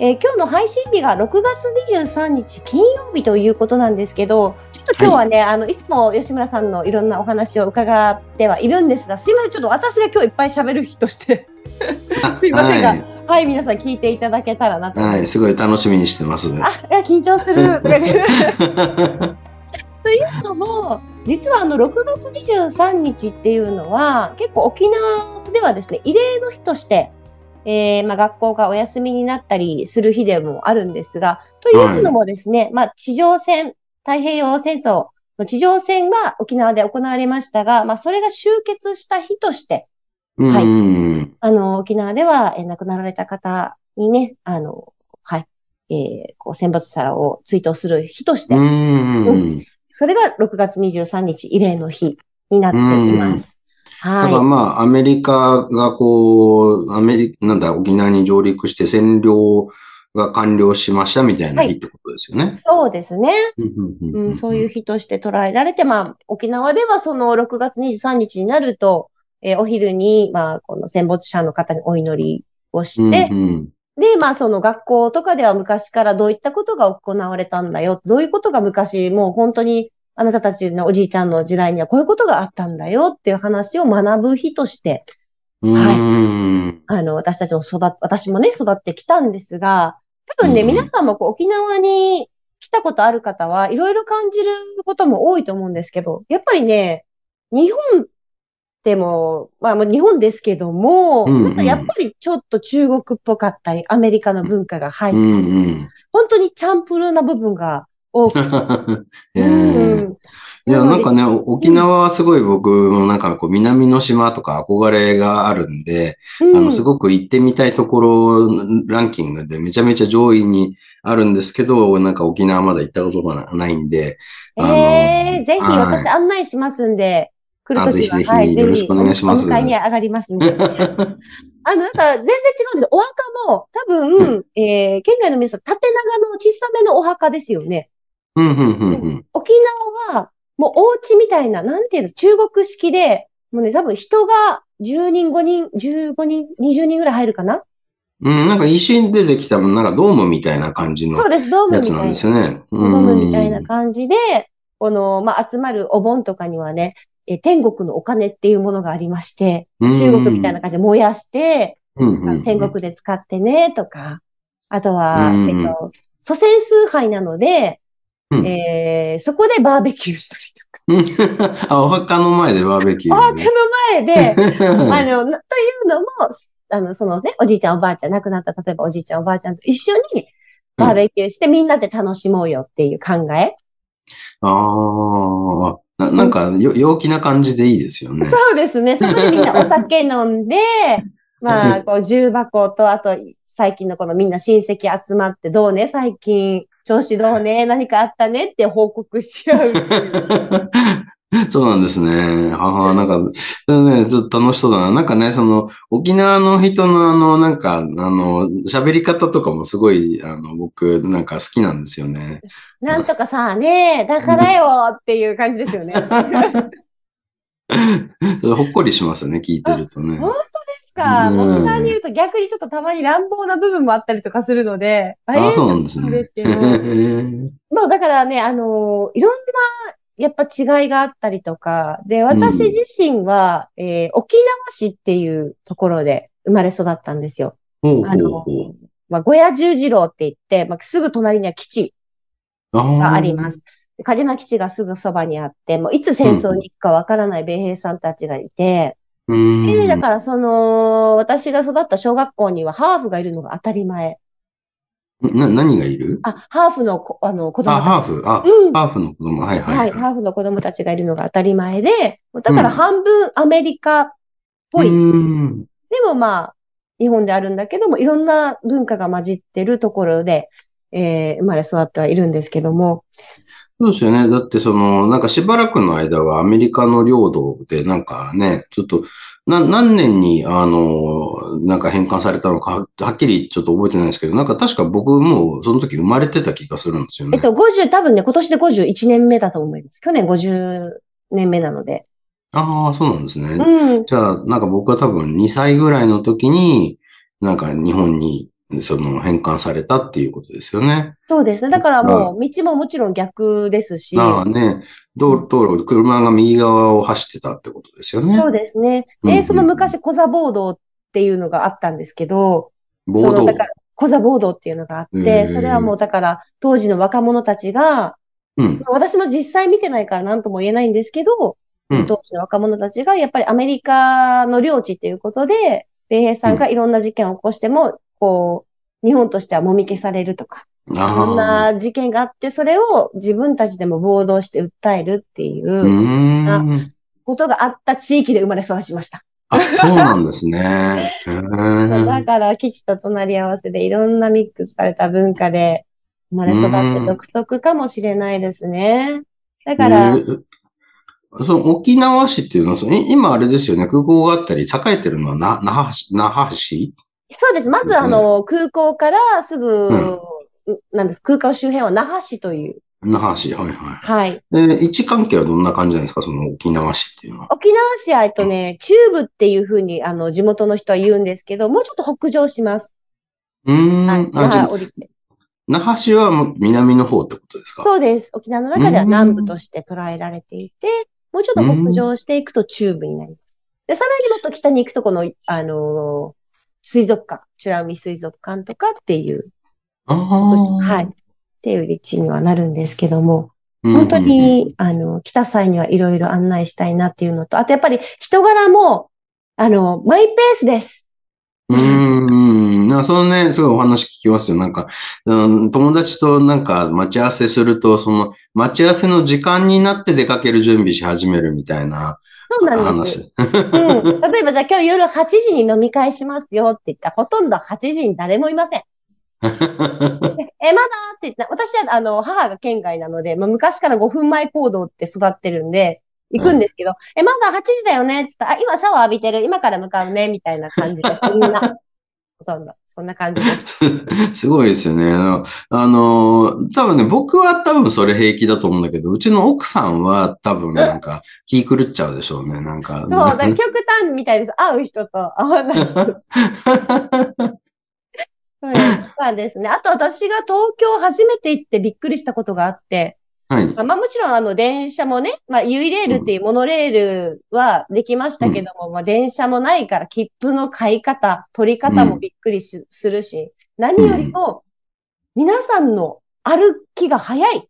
えー今日の配信日が6月23日金曜日ということなんですけど、ちょっと今日はね、い、あの、いつも吉村さんのいろんなお話を伺ってはいるんですが、すいません、ちょっと私が今日いっぱい喋る日として、すいませんがはい、はい、皆さん聞いていただけたらなと。はい、すごい楽しみにしてます。あ、いや、緊張する。というのも、実はあの、6月23日っていうのは、結構沖縄ではですね、慰霊の日として、えーまあ、学校がお休みになったりする日でもあるんですが、というのもですね、まあ、地上戦、太平洋戦争の地上戦が沖縄で行われましたが、まあ、それが終結した日として、うんはいうん。あの、沖縄では、えー亡くなられた方にね、あの、はい、えーこう、戦没者を追悼する日として、うんうんそれが6月23日慰霊の日になっています。だからはまあ、アメリカがこう、アメリカ、なんだ、沖縄に上陸して占領が完了しましたみたいな日ってことですよねい。。そうですね。うんうん、そういう日として捉えられて、まあ、沖縄ではその6月23日になると、えーお昼に、まあ、この戦没者の方にお祈りをして、うんうんで、まあ、その学校とかでは昔からどういったことが行われたんだよ。どういうことが昔、もう本当にあなたたちのおじいちゃんの時代にはこういうことがあったんだよっていう話を学ぶ日として、はい。うんあの、私たちも育っ、私もね、育ってきたんですが、多分ね、うん。皆さんもこう沖縄に来たことある方はいろいろ感じることも多いと思うんですけど、やっぱりね、日本でも、まあもう日本ですけども、うんうん。なんかやっぱりちょっと中国っぽかったり、アメリカの文化が入ったうり、ん。本当にチャンプルーな部分が多くて、うん。いや、なんかね、お沖縄はすごい僕もなんかこう南の島とか憧れがあるんで、うんあの、すごく行ってみたいところランキングでめちゃめちゃ上位にあるんですけど、なんか沖縄まだ行ったことがないんで、ええぜひはい私案内しますんで、来るときは、あぜひぜひはい、よろしくお願いしますお迎えに上がりますんで。あの、なんか全然違うんです。お墓も多分、えー、県外の皆さん、縦長の小さめのお墓ですよね。うん、うん、うん、うん。沖縄は、もうお家みたいな、なんていうの、中国式で、もうね、多分人が10人、5人、15人、20人ぐらい入るかな？うん、なんか石でできた、なんかドームみたいな感じのそうです、ドームみたいな。やつなんですよね。ドームみたいな感じで、この、まあ、集まるお盆とかにはね、えー天国のお金っていうものがありまして、うん中国みたいな感じで燃やして、うんうんうん天国で使ってね、とか、あとは、うんえっと、祖先崇拝なので、うんえーそこでバーベキューしたりとか、うん あ、お墓の前でバーベキュー。お墓の前で、あの、はというのも、あの、そのね、おじいちゃんおばあちゃん、亡くなった、例えばおじいちゃんおばあちゃんと一緒にバーベキューしてみんなで楽しもうよっていう考え。ああ、ななんかよ陽気な感じでいいですよね。そうですね。そこでみんなお酒飲んで、まあ、こう、重箱と、あと、最近のこのみんな親戚集まって、どうね、最近、調子どうね、何かあったねって報告し合う。そうなんですね。ああ、なんか、ね、ちょっと楽しそうだな。なんかね、その、沖縄の人のあの、なんか、あの、喋り方とかもすごい、あの、僕、なんか好きなんですよね。なんとかさ、ねだからよっていう感じですよね。ほっこりしますよね、聞いてるとね。本ですか。うん沖縄にいると逆にちょっとたまに乱暴な部分もあったりとかするので、あえあ、そうなんですね。ですけど まあだからね、あのいろんな、やっぱ違いがあったりとか、で、私自身は、えー沖縄市っていうところで生まれ育ったんですよ。ほうほうあの。まあ、小屋十字路って言って、まあ、すぐ隣には基地ががありま。す。で嘉手納基地がすぐそばにあって、もういつ戦争に行くかわからない米兵さんたちがいて、うん。で、だからその、私が育った小学校にはハーフがいるのが当たり前。な、何がいる？あ、ハーフのこあの子供あ。ハーフ。あ、うんハーフの子供。はいはい。はい、ハーフの子供たちがいるのが当たり前で、だから半分アメリカっぽい。うん。でもまあ、日本であるんだけども、いろんな文化が混じってるところで、えー生まれ育ってはいるんですけども。そうですよね。だってその、なんかしばらくの間はアメリカの領土でなんかね、ちょっと、な、何年に、あの、なんか返還されたのか、ははっきりちょっと覚えてないんですけど、なんか確か僕もその時生まれてた気がするんですよね。えっと、50、多分ね、今年で51年目だと思います。去年50年目なので。ああ、そうなんですね。うん。じゃあ、なんか僕は多分2歳ぐらいの時に、なんか日本に、その返還されたっていうことですよね。そうですね。だからもう、道ももちろん逆ですし。ああね、道道路、車が右側を走ってたってことですよね。そうですね。で、うんうんその昔、コザボードっていうのがあったんですけど、暴動そのだ。からコザボードっていうのがあっへて、ーそれはもうだから、当時の若者たちが、うん。私も実際見てないから何とも言えないんですけど、うん。当時の若者たちが、やっぱりアメリカの領地っていうことで、米兵さんがいろんな事件を起こしても、こう、日本としてはもみ消されるとか、いろん。な事件があって、それを自分たちでも暴動して訴えるっていう。ことがあった地域で生まれ育ちました。あ、そうなんですね。へだーから、基地と隣り合わせでいろんなミックスされた文化で生まれ育って独特かもしれないですね。だから、えーその沖縄市っていうのは、今あれですよね、空港があったり、栄えてるのは那覇市？そうです。まず、あの、空港からすぐ、うんなんです。空港周辺は那覇市という。那覇市、はいはい。はい。で、位置関係はどんな感じなんですか？その沖縄市っていうのは。沖縄市は、えっとね、中部っていうふうに、あの、地元の人は言うんですけど、もうちょっと北上します。うーん。はい。あ、じゃあ那覇降りて。那覇市はもう南の方ってことですか？そうです。沖縄の中では南部として捉えられていて、もうちょっと北上していくと中部になります。で、さらにもっと北に行くと、この、あのー水族館、美ら海水族館とかっていう。はい。っていう立地にはなるんですけども、うん本当に、あの、来た際にはいろいろ案内したいなっていうのと、あとやっぱり人柄も、あの、マイペースです。うーん。なんかそのね、すごいお話聞きますよ。なんか、うん、友達となんか待ち合わせすると、その待ち合わせの時間になって出かける準備し始めるみたいなそうなんです。話。うん。例えばじゃあ今日夜8時に飲み会しますよって言ったら、ほとんど8時に誰もいません。え、まだって言った私は、あの、母が県外なので、まあ、昔から5分前行動って育ってるんで、行くんですけど、え、まだ8時だよねって言ったら、あ、今シャワー浴びてる、今から向かうね、みたいな感じで、そんな、ほとんど、そんな感じです。すごいですよね。あの、あの多分ね、僕は多分それ平気だと思うんだけど、うちの奥さんは多分なんか気狂っちゃうでしょうね。なんか。そう、だ極端みたいです。会う人と会わない人。そうですね。あと私が東京初めて行ってびっくりしたことがあって、はい。まあ、まあもちろんあの電車もね、まあユイレールっていうモノレールはできましたけども、まあ電車もないから切符の買い方、取り方もびっくりしするし、何よりも皆さんの歩きが早い。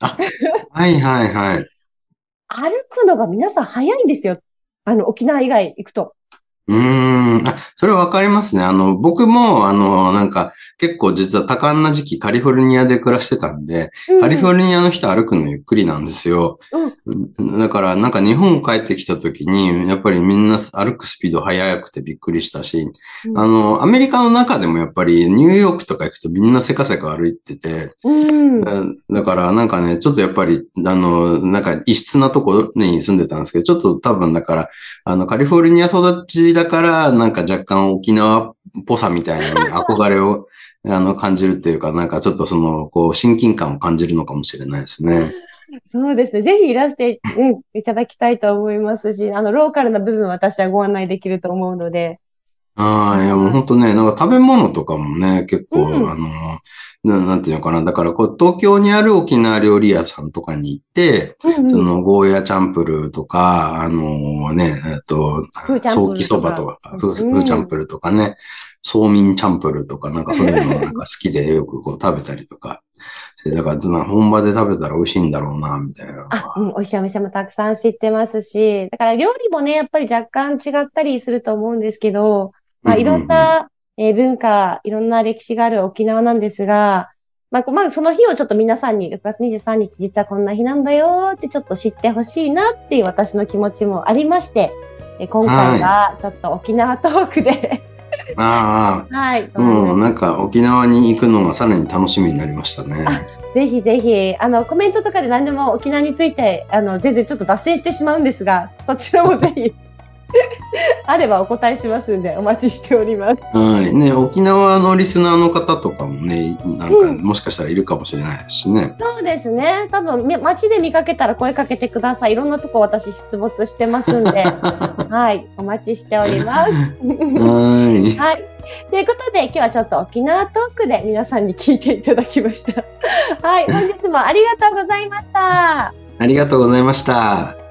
はいはいはい。歩くのが皆さん早いんですよ。あの沖縄以外行くと。うーん。あ、それわかりますね。あの、僕も、あの、なんか、結構実は多感な時期カリフォルニアで暮らしてたんで、うんカリフォルニアの人歩くのゆっくりなんですよ。だから、なんか日本帰ってきた時に、やっぱりみんな歩くスピード速くてびっくりしたし、うんあの、アメリカの中でもやっぱりニューヨークとか行くとみんなせかせか歩いてて、だからなんかね、ちょっとやっぱり、あの、なんか異質なところに住んでたんですけど、ちょっと多分だから、あの、カリフォルニア育ちだから、なんか若干沖縄っぽさみたいなのに憧れを、あの、感じるっていうか、なんかちょっとその、こう、親近感を感じるのかもしれないですね。そうですね。ぜひいらして、ね、いただきたいと思いますし、あの、ローカルな部分は私はご案内できると思うので。ああ、いやもう本当ね、なんか食べ物とかもね、結構、うんあの、ななんていうのかな。だから、こう、東京にある沖縄料理屋さんとかに行って、うんうん。その、ゴーヤチャンプルーとか、あのね、えっと、フーチャンプルーとか。ソーキそばとか、フーチャンプルーとかね、ソーミンチャンプルーとか、なんかそういうのなんか好きでよくこう食べたりとか。でだから、本場で食べたら美味しいんだろうな、みたいな。あ、うん、美味しいお店もたくさん知ってますし、だから料理もね、やっぱり若干違ったりすると思うんですけど、まあ、いろんな、えー文化、いろんな歴史がある沖縄なんですが、まあ、こまあ、その日をちょっと皆さんに6月23日実はこんな日なんだよってちょっと知ってほしいなっていう私の気持ちもありまして、えー今回はちょっと沖縄トークで。ああ、はい。も。うなんか沖縄に行くのがさらに楽しみになりましたね。ぜひぜひ、あの、コメントとかで何でも沖縄について、あの、全然ちょっと脱線してしまうんですが、そちらもぜひ、あればお答えしますんで、お待ちしております。はい。ね、沖縄のリスナーの方とかもね、なんかうんもしかしたらいるかもしれないしね。そうですね。多分、み街で見かけたら声かけてください。いろんなとこ私出没してますんで、はい。お待ちしております。はい。はい。ということで、今日はちょっと沖縄トークで皆さんに聞いていただきました。はい。本日もありがとうございました。ありがとうございました。